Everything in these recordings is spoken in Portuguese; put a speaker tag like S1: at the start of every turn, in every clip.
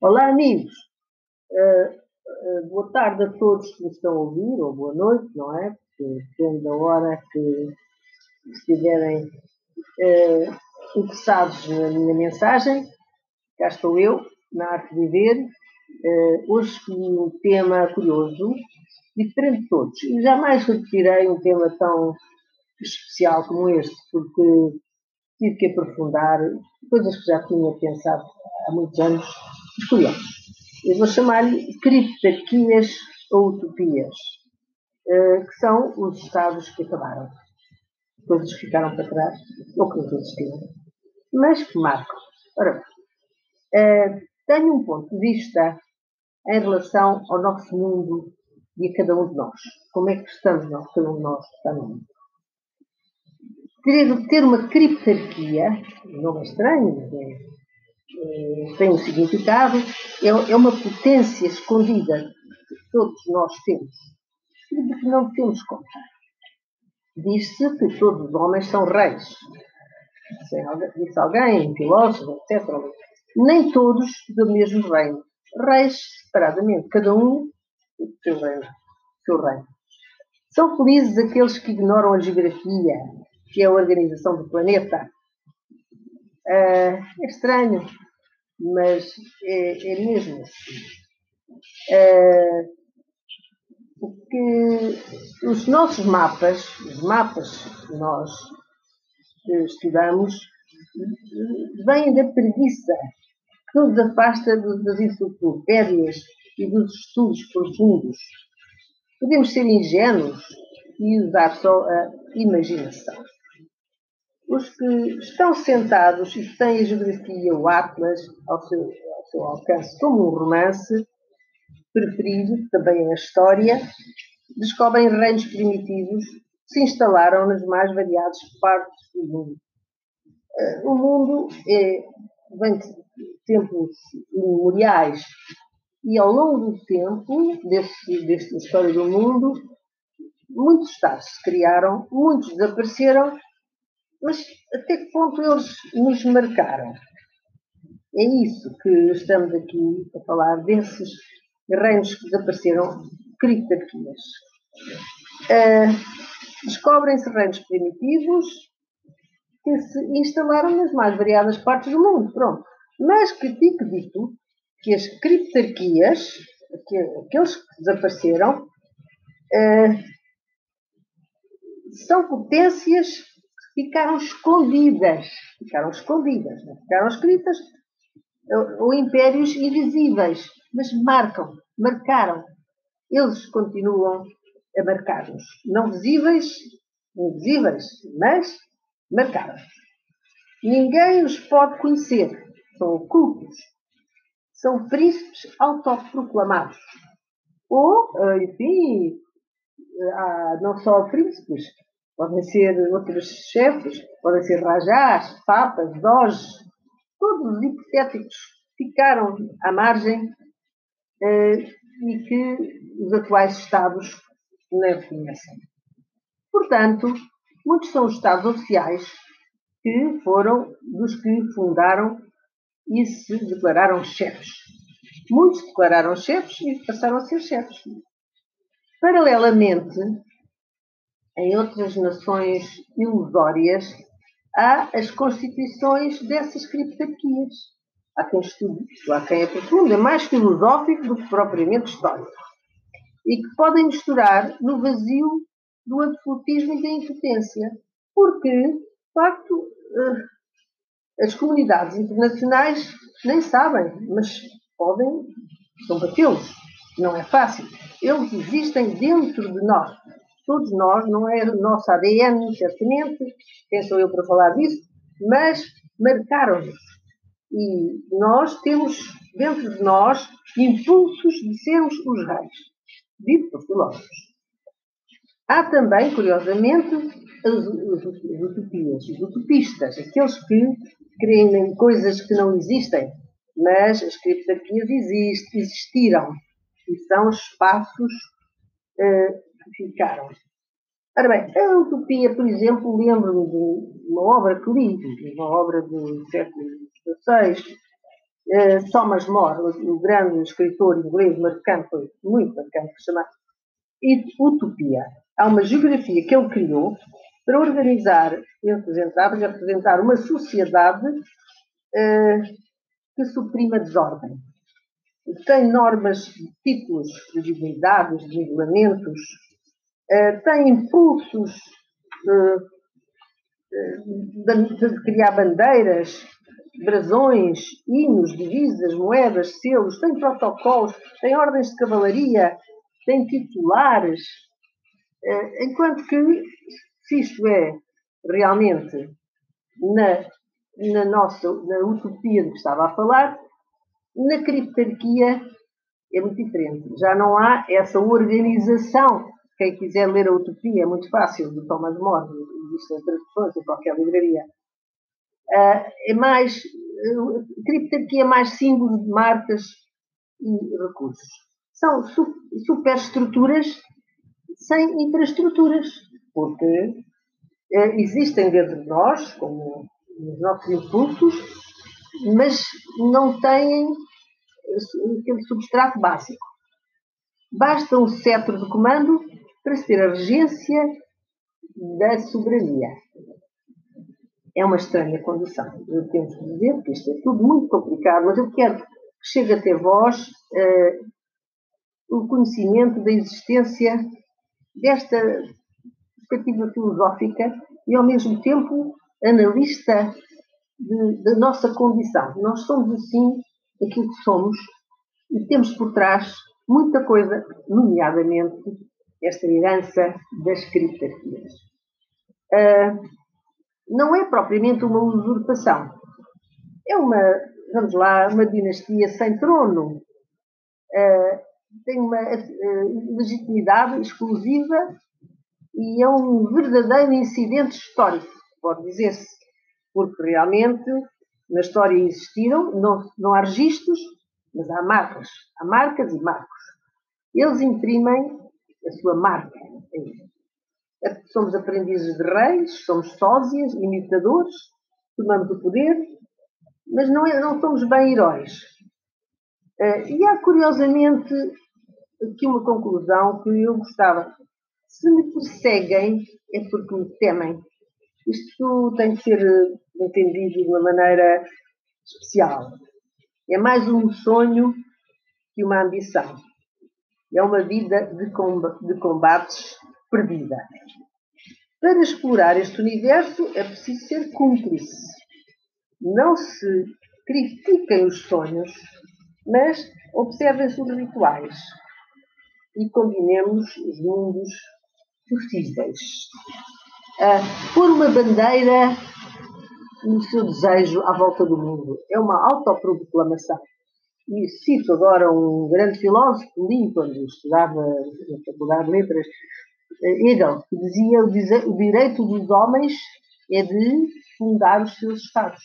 S1: Olá, amigos. Uh, uh, boa tarde a todos que me estão a ouvir, ou boa noite, não é? Porque depende da hora que estiverem uh, interessados na minha mensagem. Cá estou eu, na Arte de Viver. hoje escolhi um tema curioso, diferente de todos. E jamais repetirei um tema tão especial como este, porque tive que aprofundar coisas que já tinha pensado há muitos anos escolhemos. Eu vou chamar-lhe criptarquias ou utopias, eh, que são os estados que acabaram. Coisas que ficaram para trás, ou que não existiram, mas que marcam. Ora eh, tenho um ponto de vista em relação ao nosso mundo e a cada um de nós. Como é que estamos nós, cada um de nós está no mundo? Ter, ter uma criptarquia, não é estranho, é eh, tem um significado, é, é uma potência escondida que todos nós temos e de que não temos conta. Diz-se que todos os homens são reis. Disse alguém, um filósofo, etc. Nem todos do mesmo reino. Reis separadamente, cada um do seu reino. Seu reino. São felizes aqueles que ignoram a geografia, que é a organização do planeta. Uh, é estranho mas é, é mesmo assim. É, porque os nossos mapas, os mapas que nós estudamos, vêm da preguiça, que nos afasta das enciclopédias e dos estudos profundos. Podemos ser ingênuos e usar só a imaginação os que estão sentados e têm a geografia, o Atlas, ao seu, ao seu alcance, como um romance preferido, também é a história, descobrem reinos primitivos que se instalaram nas mais variadas partes do mundo. Eh, o mundo é, vem de tempos imemoriais e ao longo do tempo, deste, desta história do mundo, muitos estados se criaram, muitos desapareceram mas até que ponto eles nos marcaram? É isso que estamos aqui a falar, desses reinos que desapareceram, criptarquias. Uh, Descobrem-se reinos primitivos que se instalaram nas mais variadas partes do mundo, pronto. Mas que fique dito que as criptarquias, aqueles que desapareceram, uh, são potências ficaram escondidas, ficaram escondidas, não ficaram escritas, ou impérios invisíveis, mas marcam, marcaram. Eles continuam a marcar-nos. Não visíveis, invisíveis, mas marcaram. Ninguém os pode conhecer, são ocultos. São príncipes autoproclamados. Ou, eh, enfim, há não só príncipes, podem ser outros chefes, podem ser rajás, papas, doges, todos os hipotéticos ficaram à margem eh, e que os atuais Estados não reconhecem. Portanto, muitos são os Estados oficiais que foram dos que fundaram e se declararam chefes. Muitos declararam chefes e passaram a ser chefes. Paralelamente, em outras nações ilusórias, há as constituições dessas criptarquias. Há quem estude, há quem aprofunda, é mais filosófico do que propriamente histórico. E que podem misturar no vazio do absolutismo e da impotência. Porque, de facto, eh, as comunidades internacionais nem sabem, mas podem combatê-los. Não é fácil. Eles existem dentro de nós todos nós, não é o nosso ADN, certamente, quem sou eu para falar disso, mas marcaram-nos. E nós temos dentro de nós impulsos de sermos os reis, dito por filósofos. Há também, curiosamente, as, as, as utopias, os utopistas, aqueles que creem em coisas que não existem, mas as criptarquias existiram e são espaços uh, ficaram. Ora bem, a utopia, por exemplo, lembro-me de uma obra que li, uma obra do século XVI, Thomas More, o, grande escritor inglês marcante, muito marcante, que chama Utopia. Há uma geografia que ele criou para organizar, representar, representar uma sociedade uh, que suprima a desordem. Tem normas, títulos de dignidades, de regulamentos, uh, tem impulsos uh, de, de, criar bandeiras, brasões, hinos, divisas, moedas, selos, tem protocolos, tem ordens de cavalaria, tem titulares, enquanto que se isto é realmente na, na nossa na utopia de que estava a falar, na criptarquia é muito diferente. Já não há essa organização. Quem quiser ler a Utopia é muito fácil, do Thomas More, existe em traduções em qualquer livraria. Uh, é mais. Criptarquia é mais símbolo de marcas e recursos. São su superestruturas sem infraestruturas porque é, existem dentro de nós, como os nossos impulsos, mas não têm aquele substrato básico. Basta um cetro de comando para se ter a regência da soberania. É uma estranha condição. Eu temos que dizer que isto é tudo muito complicado, mas eu quero que chegue até vós uh, o conhecimento da existência desta perspectiva filosófica e, ao mesmo tempo, analista da nossa condição. Nós somos, assim, aquilo que somos e temos por trás muita coisa, nomeadamente esta herança das criptarquias. Uh, não é propriamente uma usurpação. É uma, vamos lá, uma dinastia sem trono. Uh, tem uma uh, legitimidade exclusiva e é um verdadeiro incidente histórico, pode dizer-se, porque realmente na história existiram, não, não há registros, mas há marcas, há marcas e marcos. Eles imprimem a sua marca. Somos aprendizes de reis, somos sósias, imitadores, tomamos o poder, mas não, é, não somos bem heróis. Eh, e há, curiosamente, aqui uma conclusão que eu gostava se me perseguem, é porque me temem. Isto tem que ser eh, entendido de uma maneira especial. É mais um sonho que uma ambição. É uma vida de combates perdida. Para explorar este universo é preciso ser cúmplice. Não se critiquem os sonhos, mas observem-se os rituais e combinemos os mundos possíveis. Uh, pôr uma bandeira no seu desejo à volta do mundo. É uma autoproclamação. E cito agora um grande filósofo, quando estudava na Faculdade de Letras, eh, Hegel, que dizia o direito dos homens é de fundar os seus Estados.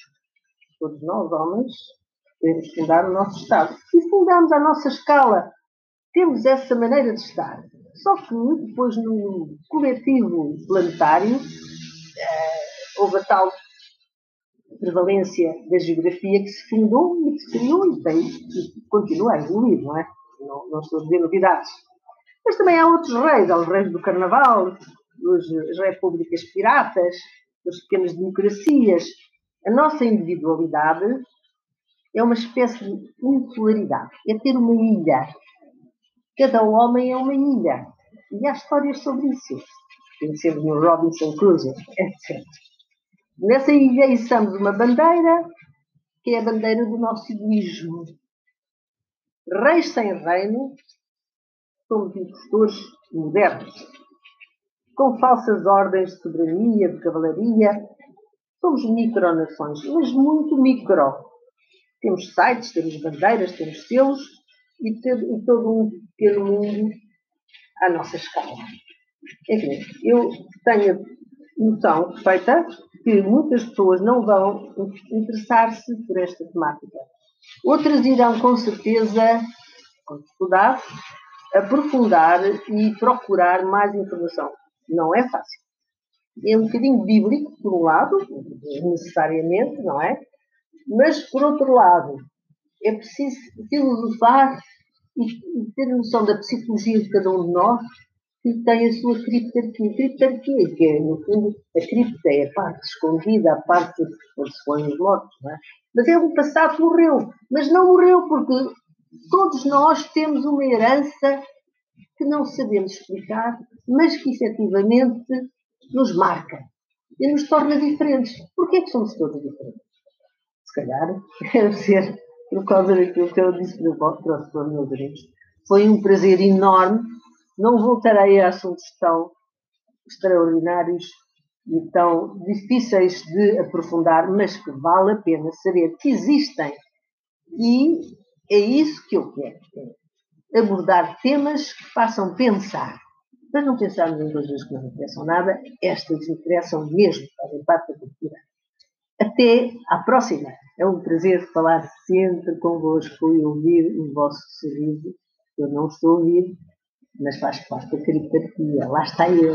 S1: Todos nós, homens, devemos fundar o nosso Estado. E fundamos a nossa escala. Temos essa maneira de estar. Só que depois no coletivo planetário eh, houve a tal prevalência da geografia que se fundou e que se criou e, tem, e continua a evoluir, não é? Não, não estou a dizer novidades. Mas também há outros reis, há os reis do carnaval, as repúblicas piratas, as pequenas democracias. A nossa individualidade é uma espécie de insularidade, é ter uma ilha Cada homem é uma ilha. E há histórias sobre isso. Pensemos no Robinson Crusoe, etc. Nessa ilha içamos uma bandeira, que é a bandeira do nosso egoísmo. Reis sem reino, somos impostores modernos, com falsas ordens de soberania, de cavalaria. Somos micronações, mas muito micro. Temos sites, temos bandeiras, temos selos, e, e todo um pequeno mundo à nossa escala. Enfim, eu tenho noção perfeita que muitas pessoas não vão interessar-se por esta temática. Outras irão, com certeza, com dificuldade, aprofundar e procurar mais informação. Não é fácil. É um bocadinho bíblico, por um lado, necessariamente, não é? Mas, por outro lado, é preciso filosofar e ter noção da psicologia de cada um de nós que tem a sua criptarquia. Criptarquia, que é, no fundo, a cripta é a parte escondida, a parte onde se põem os mortos, é? Mas é um passado morreu. Mas não morreu porque todos nós temos uma herança que não sabemos explicar, mas que efetivamente nos marca e nos torna diferentes. Porquê que somos todos diferentes? Se calhar deve ser por causa daquilo que eu disse para os meus amigos. Foi um prazer enorme não voltarei a assuntos tão extraordinários e tão difíceis de aprofundar, mas que vale a pena saber que existem. E é isso que eu quero. Abordar temas que façam pensar. Para não pensarmos em coisas que não interessam nada, estas interessam mesmo, fazem parte da cultura. Até à próxima. É um prazer falar sempre convosco e ouvir o vosso sorriso. Eu não estou a ouvir, mas faz parte da criptarquia. Lá está ele.